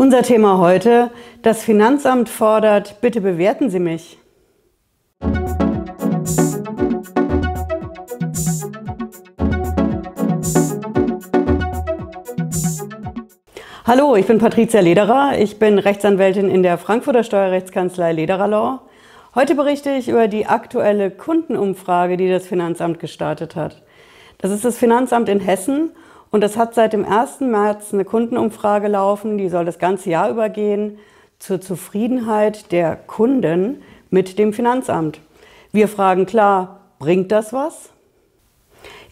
Unser Thema heute, das Finanzamt fordert, bitte bewerten Sie mich. Hallo, ich bin Patricia Lederer. Ich bin Rechtsanwältin in der Frankfurter Steuerrechtskanzlei Lederer Law. Heute berichte ich über die aktuelle Kundenumfrage, die das Finanzamt gestartet hat. Das ist das Finanzamt in Hessen und das hat seit dem 1. März eine Kundenumfrage laufen, die soll das ganze Jahr übergehen, zur Zufriedenheit der Kunden mit dem Finanzamt. Wir fragen klar, bringt das was?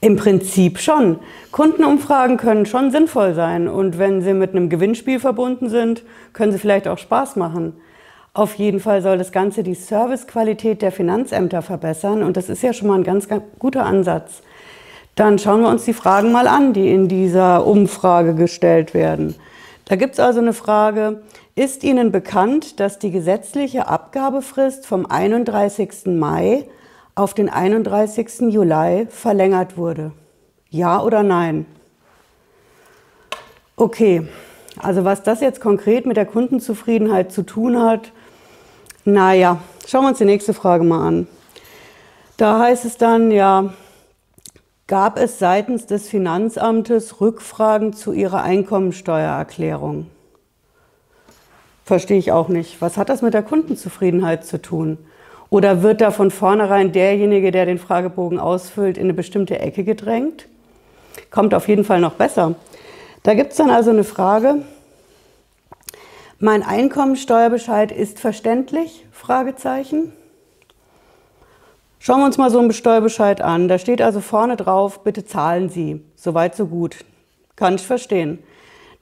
Im Prinzip schon. Kundenumfragen können schon sinnvoll sein und wenn sie mit einem Gewinnspiel verbunden sind, können sie vielleicht auch Spaß machen. Auf jeden Fall soll das Ganze die Servicequalität der Finanzämter verbessern und das ist ja schon mal ein ganz, ganz guter Ansatz. Dann schauen wir uns die Fragen mal an, die in dieser Umfrage gestellt werden. Da gibt es also eine Frage, ist Ihnen bekannt, dass die gesetzliche Abgabefrist vom 31. Mai auf den 31. Juli verlängert wurde? Ja oder nein? Okay, also was das jetzt konkret mit der Kundenzufriedenheit zu tun hat, naja, schauen wir uns die nächste Frage mal an. Da heißt es dann, ja, gab es seitens des Finanzamtes Rückfragen zu Ihrer Einkommensteuererklärung? Verstehe ich auch nicht. Was hat das mit der Kundenzufriedenheit zu tun? Oder wird da von vornherein derjenige, der den Fragebogen ausfüllt, in eine bestimmte Ecke gedrängt? Kommt auf jeden Fall noch besser. Da gibt es dann also eine Frage. Mein Einkommensteuerbescheid ist verständlich? Fragezeichen. Schauen wir uns mal so einen Steuerbescheid an. Da steht also vorne drauf, bitte zahlen Sie. Soweit, so gut. Kann ich verstehen.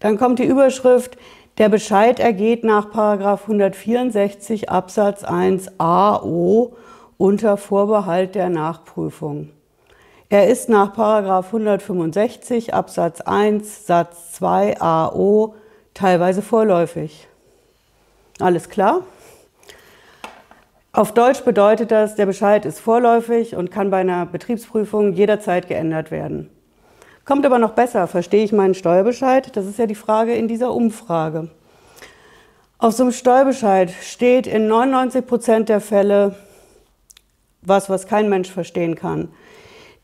Dann kommt die Überschrift, der Bescheid ergeht nach 164 Absatz 1 AO unter Vorbehalt der Nachprüfung. Er ist nach 165 Absatz 1 Satz 2 AO teilweise vorläufig. Alles klar? Auf Deutsch bedeutet das, der Bescheid ist vorläufig und kann bei einer Betriebsprüfung jederzeit geändert werden. Kommt aber noch besser, verstehe ich meinen Steuerbescheid? Das ist ja die Frage in dieser Umfrage. Auf so einem Steuerbescheid steht in 99 Prozent der Fälle was, was kein Mensch verstehen kann.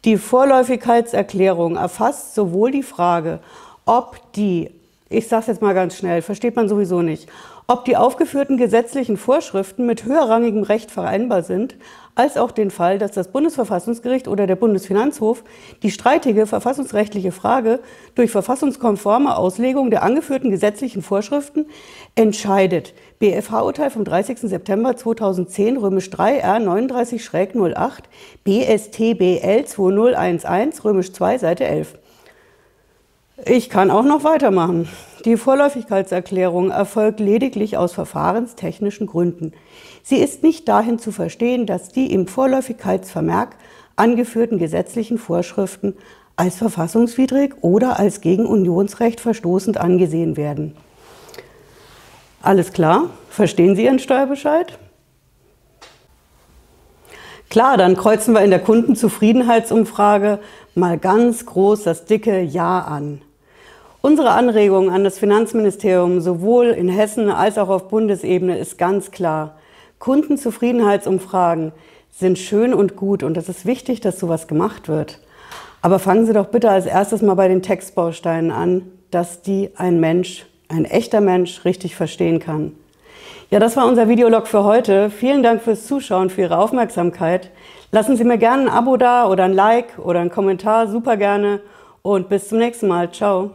Die Vorläufigkeitserklärung erfasst sowohl die Frage, ob die, ich sage es jetzt mal ganz schnell, versteht man sowieso nicht, ob die aufgeführten gesetzlichen Vorschriften mit höherrangigem Recht vereinbar sind, als auch den Fall, dass das Bundesverfassungsgericht oder der Bundesfinanzhof die streitige verfassungsrechtliche Frage durch verfassungskonforme Auslegung der angeführten gesetzlichen Vorschriften entscheidet. BFH-Urteil vom 30. September 2010, römisch 3 R 39-08, BSTBL 2011, römisch 2, Seite 11. Ich kann auch noch weitermachen. Die Vorläufigkeitserklärung erfolgt lediglich aus verfahrenstechnischen Gründen. Sie ist nicht dahin zu verstehen, dass die im Vorläufigkeitsvermerk angeführten gesetzlichen Vorschriften als verfassungswidrig oder als gegen Unionsrecht verstoßend angesehen werden. Alles klar? Verstehen Sie Ihren Steuerbescheid? Klar, dann kreuzen wir in der Kundenzufriedenheitsumfrage mal ganz groß das dicke Ja an. Unsere Anregung an das Finanzministerium sowohl in Hessen als auch auf Bundesebene ist ganz klar. Kundenzufriedenheitsumfragen sind schön und gut und es ist wichtig, dass sowas gemacht wird. Aber fangen Sie doch bitte als erstes mal bei den Textbausteinen an, dass die ein Mensch, ein echter Mensch richtig verstehen kann. Ja, das war unser Videolog für heute. Vielen Dank fürs Zuschauen, für Ihre Aufmerksamkeit. Lassen Sie mir gerne ein Abo da oder ein Like oder einen Kommentar, super gerne. Und bis zum nächsten Mal. Ciao.